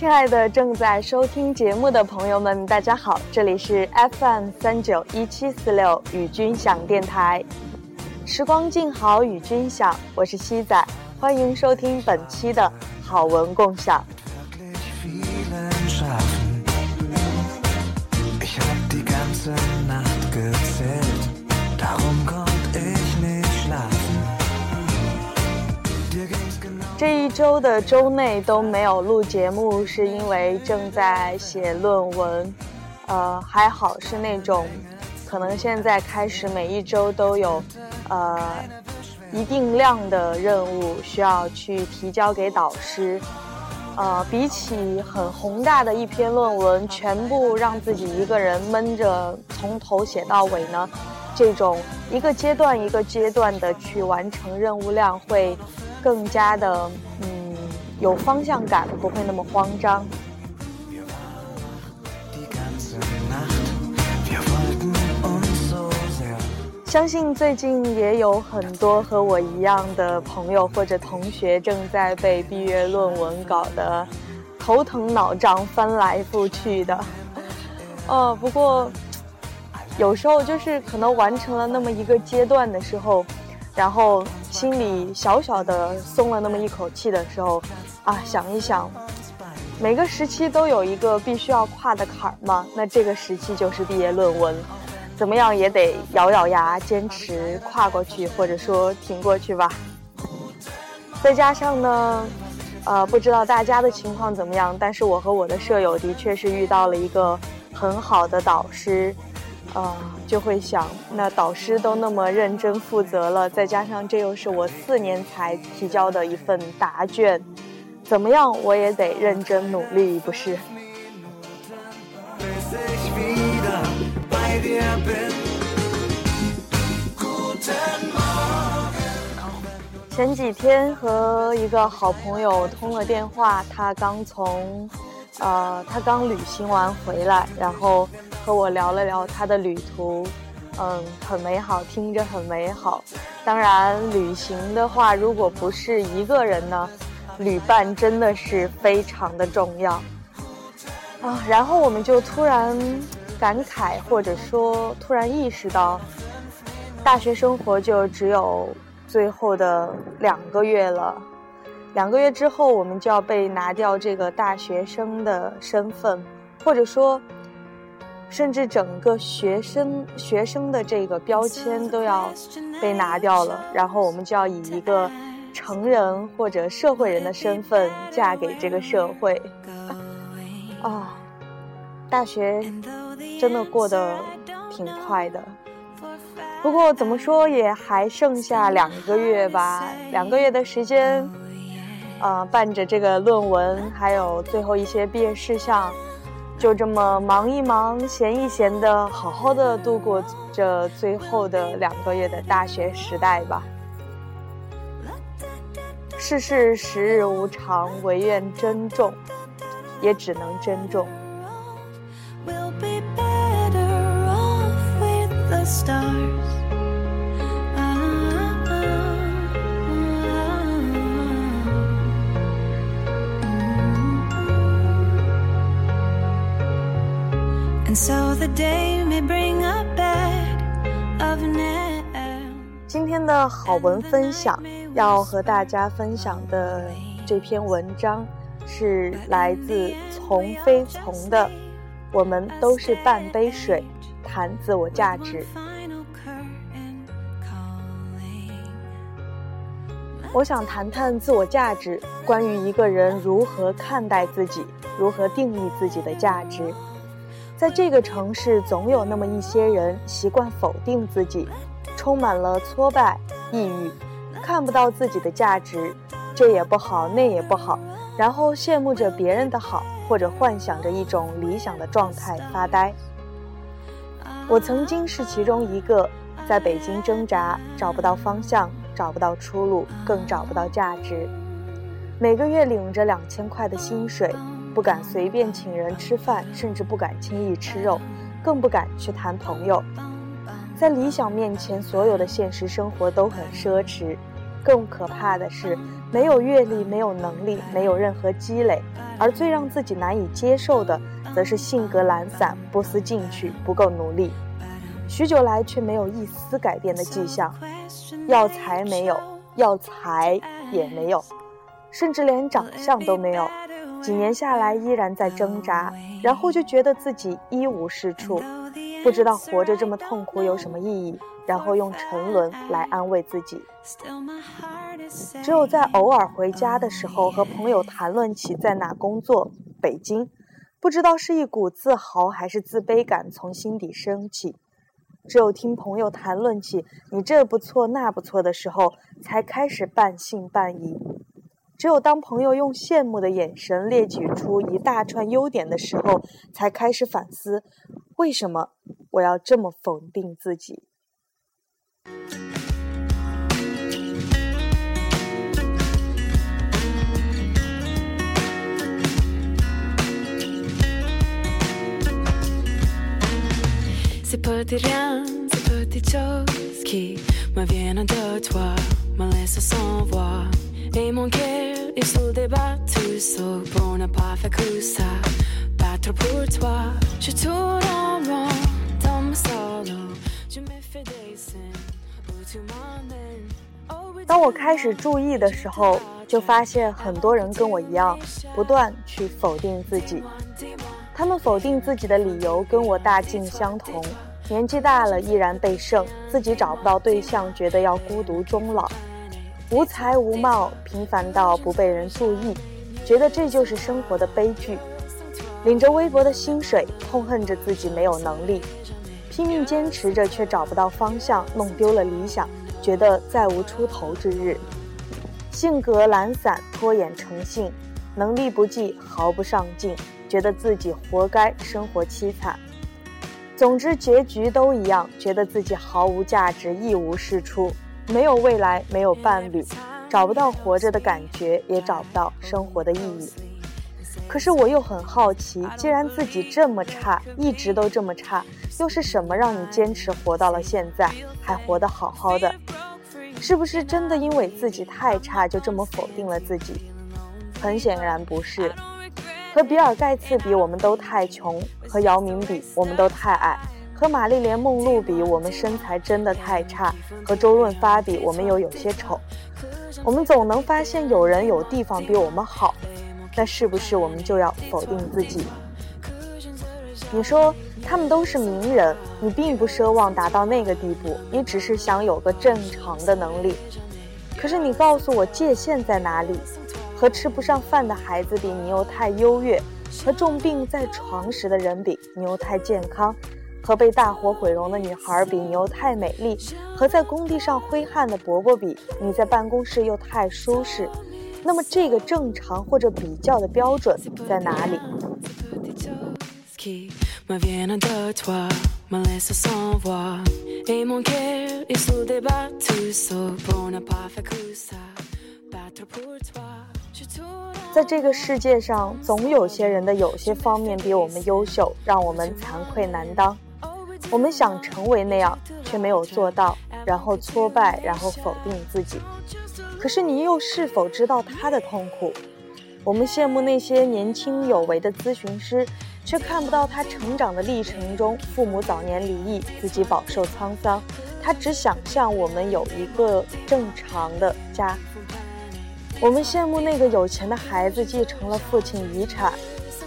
亲爱的正在收听节目的朋友们，大家好，这里是 FM 三九一七四六与君享电台，时光静好与君享，我是西仔，欢迎收听本期的好文共享。这一周的周内都没有录节目，是因为正在写论文。呃，还好是那种，可能现在开始每一周都有，呃，一定量的任务需要去提交给导师。呃，比起很宏大的一篇论文，全部让自己一个人闷着从头写到尾呢，这种一个阶段一个阶段的去完成任务量会。更加的，嗯，有方向感，不会那么慌张。相信最近也有很多和我一样的朋友或者同学正在被毕业论文搞得头疼脑胀、翻来覆去的。哦，不过有时候就是可能完成了那么一个阶段的时候。然后心里小小的松了那么一口气的时候，啊，想一想，每个时期都有一个必须要跨的坎儿嘛。那这个时期就是毕业论文，怎么样也得咬咬牙坚持跨过去，或者说挺过去吧。再加上呢，呃，不知道大家的情况怎么样，但是我和我的舍友的确是遇到了一个很好的导师。啊，就会想，那导师都那么认真负责了，再加上这又是我四年才提交的一份答卷，怎么样我也得认真努力，不是？前几天和一个好朋友通了电话，他刚从，呃，他刚旅行完回来，然后。和我聊了聊他的旅途，嗯，很美好，听着很美好。当然，旅行的话，如果不是一个人呢，旅伴真的是非常的重要啊。然后我们就突然感慨，或者说突然意识到，大学生活就只有最后的两个月了。两个月之后，我们就要被拿掉这个大学生的身份，或者说。甚至整个学生学生的这个标签都要被拿掉了，然后我们就要以一个成人或者社会人的身份嫁给这个社会。啊，大学真的过得挺快的，不过怎么说也还剩下两个月吧，两个月的时间，啊，伴着这个论文，还有最后一些毕业事项。就这么忙一忙，闲一闲的，好好的度过这最后的两个月的大学时代吧。世事时日无常，唯愿珍重，也只能珍重。今天的好文分享要和大家分享的这篇文章是来自从飞从的《我们都是半杯水，谈自我价值》。我想谈谈自我价值，关于一个人如何看待自己，如何定义自己的价值。在这个城市，总有那么一些人习惯否定自己，充满了挫败、抑郁，看不到自己的价值，这也不好，那也不好，然后羡慕着别人的好，或者幻想着一种理想的状态发呆。我曾经是其中一个，在北京挣扎，找不到方向，找不到出路，更找不到价值，每个月领着两千块的薪水。不敢随便请人吃饭，甚至不敢轻易吃肉，更不敢去谈朋友。在理想面前，所有的现实生活都很奢侈。更可怕的是，没有阅历，没有能力，没有任何积累，而最让自己难以接受的，则是性格懒散、不思进取、不够努力。许久来却没有一丝改变的迹象，要财没有，要财也没有，甚至连长相都没有。几年下来依然在挣扎，然后就觉得自己一无是处，不知道活着这么痛苦有什么意义，然后用沉沦来安慰自己。只有在偶尔回家的时候和朋友谈论起在哪工作，北京，不知道是一股自豪还是自卑感从心底升起。只有听朋友谈论起你这不错那不错的时候，才开始半信半疑；只有当朋友用羡慕的眼神列举出一大串优点的时候，才开始反思：为什么我要这么否定自己？当我开始注意的时候，就发现很多人跟我一样，不断去否定自己。他们否定自己的理由跟我大境相同：年纪大了依然被剩，自己找不到对象，觉得要孤独终老；无才无貌，平凡到不被人注意，觉得这就是生活的悲剧；领着微薄的薪水，痛恨着自己没有能力；拼命坚持着却找不到方向，弄丢了理想，觉得再无出头之日；性格懒散，拖延成性，能力不济，毫不上进。觉得自己活该，生活凄惨。总之，结局都一样，觉得自己毫无价值，一无是处，没有未来，没有伴侣，找不到活着的感觉，也找不到生活的意义。可是我又很好奇，既然自己这么差，一直都这么差，又是什么让你坚持活到了现在，还活得好好的？是不是真的因为自己太差，就这么否定了自己？很显然不是。和比尔盖茨比，我们都太穷；和姚明比，我们都太矮；和玛丽莲梦露比，我们身材真的太差；和周润发比，我们又有些丑。我们总能发现有人有地方比我们好，那是不是我们就要否定自己？你说他们都是名人，你并不奢望达到那个地步，你只是想有个正常的能力。可是你告诉我界限在哪里？和吃不上饭的孩子比，你又太优越；和重病在床时的人比，你又太健康；和被大火毁容的女孩比，你又太美丽；和在工地上挥汗的伯伯比，你在办公室又太舒适。那么，这个正常或者比较的标准在哪里？在这个世界上，总有些人的有些方面比我们优秀，让我们惭愧难当。我们想成为那样，却没有做到，然后挫败，然后否定自己。可是你又是否知道他的痛苦？我们羡慕那些年轻有为的咨询师，却看不到他成长的历程中，父母早年离异，自己饱受沧桑。他只想象我们有一个正常的家。我们羡慕那个有钱的孩子继承了父亲遗产，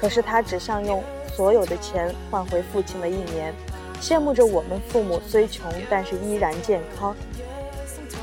可是他只想用所有的钱换回父亲的一年。羡慕着我们父母虽穷，但是依然健康。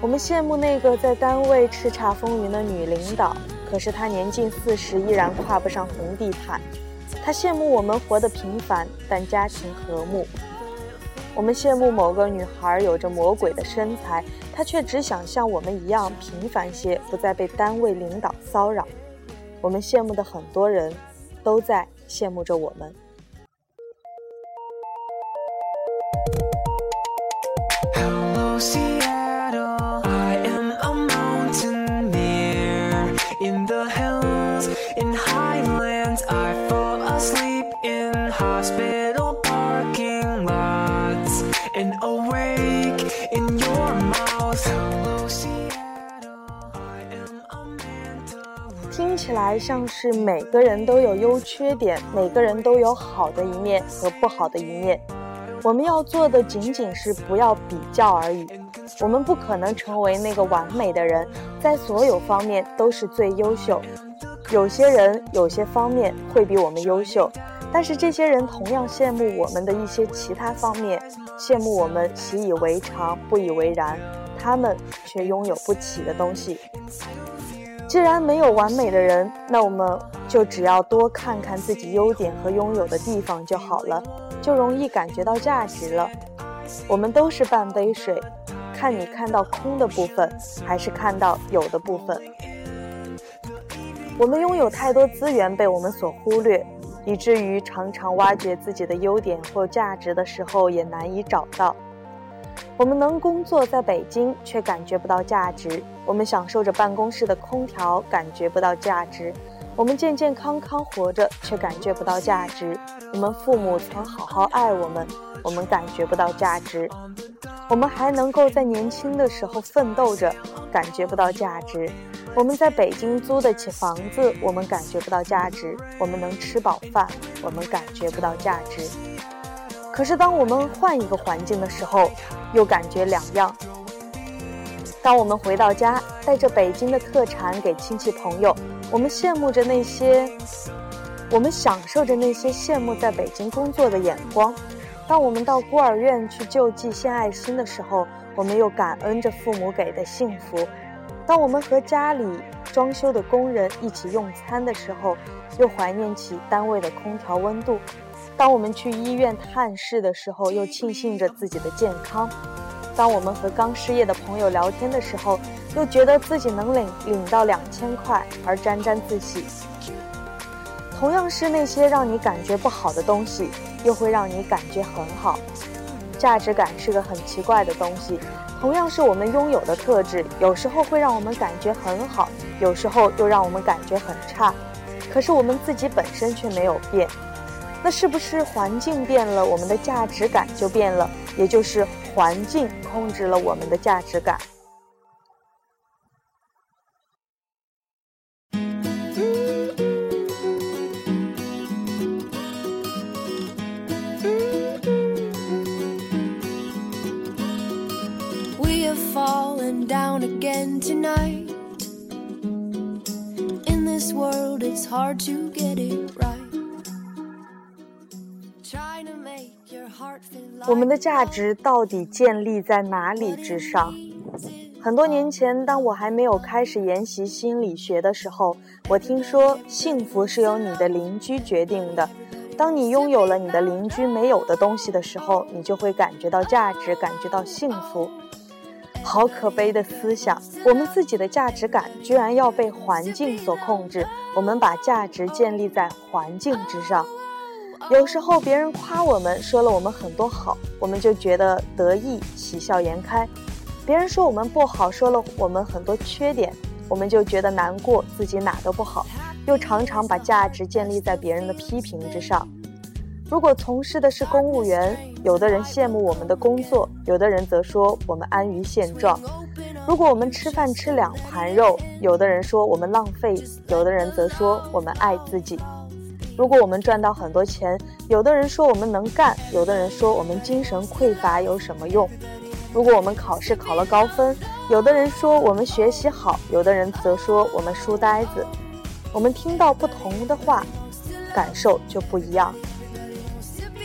我们羡慕那个在单位叱咤风云的女领导，可是她年近四十依然跨不上红地毯。她羡慕我们活得平凡，但家庭和睦。我们羡慕某个女孩有着魔鬼的身材，她却只想像我们一样平凡些，不再被单位领导骚扰。我们羡慕的很多人，都在羡慕着我们。来像是每个人都有优缺点，每个人都有好的一面和不好的一面。我们要做的仅仅是不要比较而已。我们不可能成为那个完美的人，在所有方面都是最优秀。有些人有些方面会比我们优秀，但是这些人同样羡慕我们的一些其他方面，羡慕我们习以为常、不以为然，他们却拥有不起的东西。既然没有完美的人，那我们就只要多看看自己优点和拥有的地方就好了，就容易感觉到价值了。我们都是半杯水，看你看到空的部分，还是看到有的部分。我们拥有太多资源被我们所忽略，以至于常常挖掘自己的优点或价值的时候也难以找到。我们能工作在北京，却感觉不到价值；我们享受着办公室的空调，感觉不到价值；我们健健康康活着，却感觉不到价值；我们父母曾好好爱我们，我们感觉不到价值；我们还能够在年轻的时候奋斗着，感觉不到价值。我们在北京租得起房子，我们感觉不到价值；我们能吃饱饭，我们感觉不到价值。可是当我们换一个环境的时候，又感觉两样。当我们回到家，带着北京的特产给亲戚朋友，我们羡慕着那些，我们享受着那些羡慕在北京工作的眼光。当我们到孤儿院去救济献爱心的时候，我们又感恩着父母给的幸福。当我们和家里装修的工人一起用餐的时候，又怀念起单位的空调温度；当我们去医院探视的时候，又庆幸着自己的健康；当我们和刚失业的朋友聊天的时候，又觉得自己能领领到两千块而沾沾自喜。同样是那些让你感觉不好的东西，又会让你感觉很好。价值感是个很奇怪的东西。同样是我们拥有的特质，有时候会让我们感觉很好，有时候又让我们感觉很差。可是我们自己本身却没有变，那是不是环境变了，我们的价值感就变了？也就是环境控制了我们的价值感。我们的价值到底建立在哪里之上？很多年前，当我还没有开始研习心理学的时候，我听说幸福是由你的邻居决定的。当你拥有了你的邻居没有的东西的时候，你就会感觉到价值，感觉到幸福。好可悲的思想！我们自己的价值感居然要被环境所控制。我们把价值建立在环境之上。有时候别人夸我们，说了我们很多好，我们就觉得得意，喜笑颜开；别人说我们不好，说了我们很多缺点，我们就觉得难过，自己哪都不好，又常常把价值建立在别人的批评之上。如果从事的是公务员，有的人羡慕我们的工作，有的人则说我们安于现状；如果我们吃饭吃两盘肉，有的人说我们浪费，有的人则说我们爱自己；如果我们赚到很多钱，有的人说我们能干，有的人说我们精神匮乏有什么用；如果我们考试考了高分，有的人说我们学习好，有的人则说我们书呆子。我们听到不同的话，感受就不一样。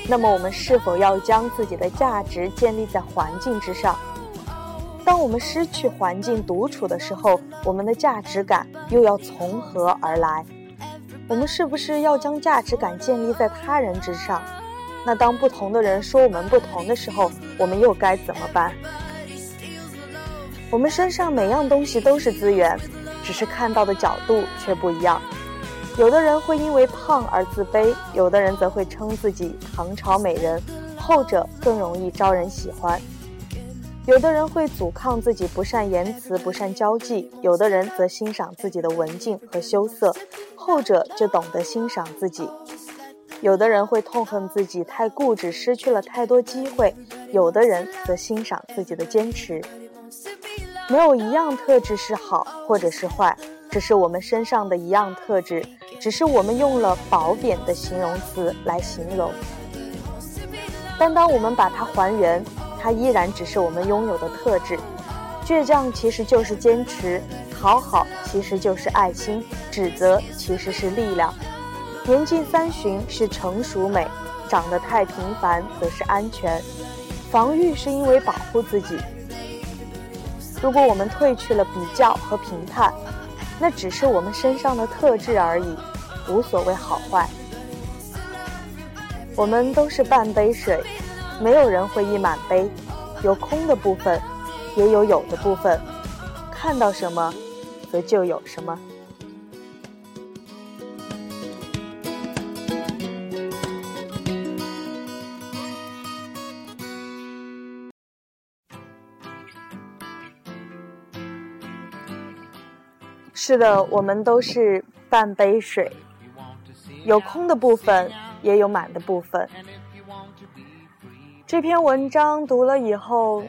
那么，我们是否要将自己的价值建立在环境之上？当我们失去环境独处的时候，我们的价值感又要从何而来？我们是不是要将价值感建立在他人之上？那当不同的人说我们不同的时候，我们又该怎么办？我们身上每样东西都是资源，只是看到的角度却不一样。有的人会因为胖而自卑，有的人则会称自己唐朝美人，后者更容易招人喜欢。有的人会阻抗自己不善言辞、不善交际，有的人则欣赏自己的文静和羞涩，后者就懂得欣赏自己。有的人会痛恨自己太固执，失去了太多机会，有的人则欣赏自己的坚持。没有一样特质是好或者是坏。这是我们身上的一样特质，只是我们用了褒贬的形容词来形容。但当我们把它还原，它依然只是我们拥有的特质。倔强其实就是坚持，讨好其实就是爱心，指责其实是力量。年近三旬是成熟美，长得太平凡则是安全。防御是因为保护自己。如果我们褪去了比较和评判，那只是我们身上的特质而已，无所谓好坏。我们都是半杯水，没有人会溢满杯，有空的部分，也有有的部分。看到什么，则就有什么。是的，我们都是半杯水，有空的部分，也有满的部分。这篇文章读了以后，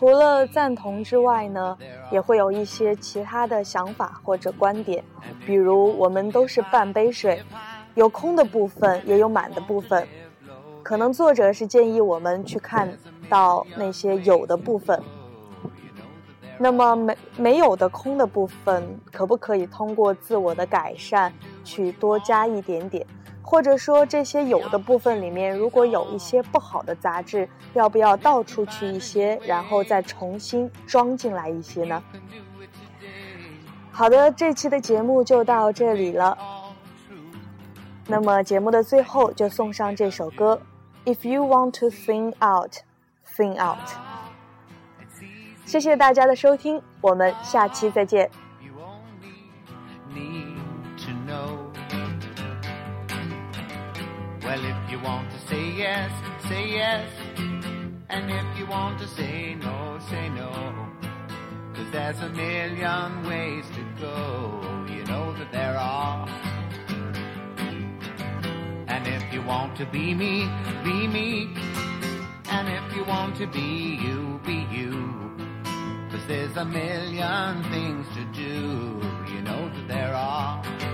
除了赞同之外呢，也会有一些其他的想法或者观点。比如，我们都是半杯水，有空的部分，也有满的部分。可能作者是建议我们去看到那些有的部分。那么没没有的空的部分，可不可以通过自我的改善去多加一点点？或者说这些有的部分里面，如果有一些不好的杂质，要不要倒出去一些，然后再重新装进来一些呢？好的，这期的节目就到这里了。那么节目的最后就送上这首歌：If you want to sing out, sing out。谢谢大家的收听，我们下期再见。You want to say yes, say yes. And if you want to say no, say no. Cause there's a million ways to go. You know that there are. And if you want to be me, be me. And if you want to be you, be you. Cause there's a million things to do, you know that there are.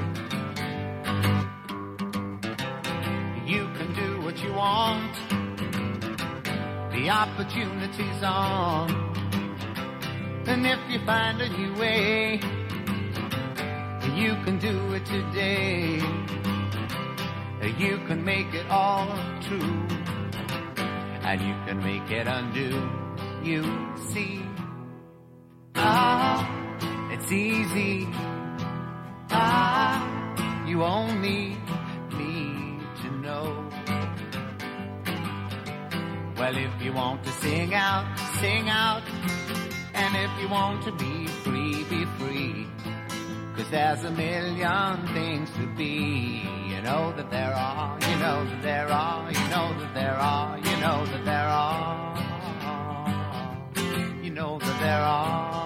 What you want, the opportunity's on. And if you find a new way, you can do it today. You can make it all true, and you can make it undo. You see. Ah, it's easy. Ah, you only need Well, if you want to sing out, sing out. And if you want to be free, be free. Cause there's a million things to be. You know that there are, you know that there are, you know that there are, you know that there are. You know that there are.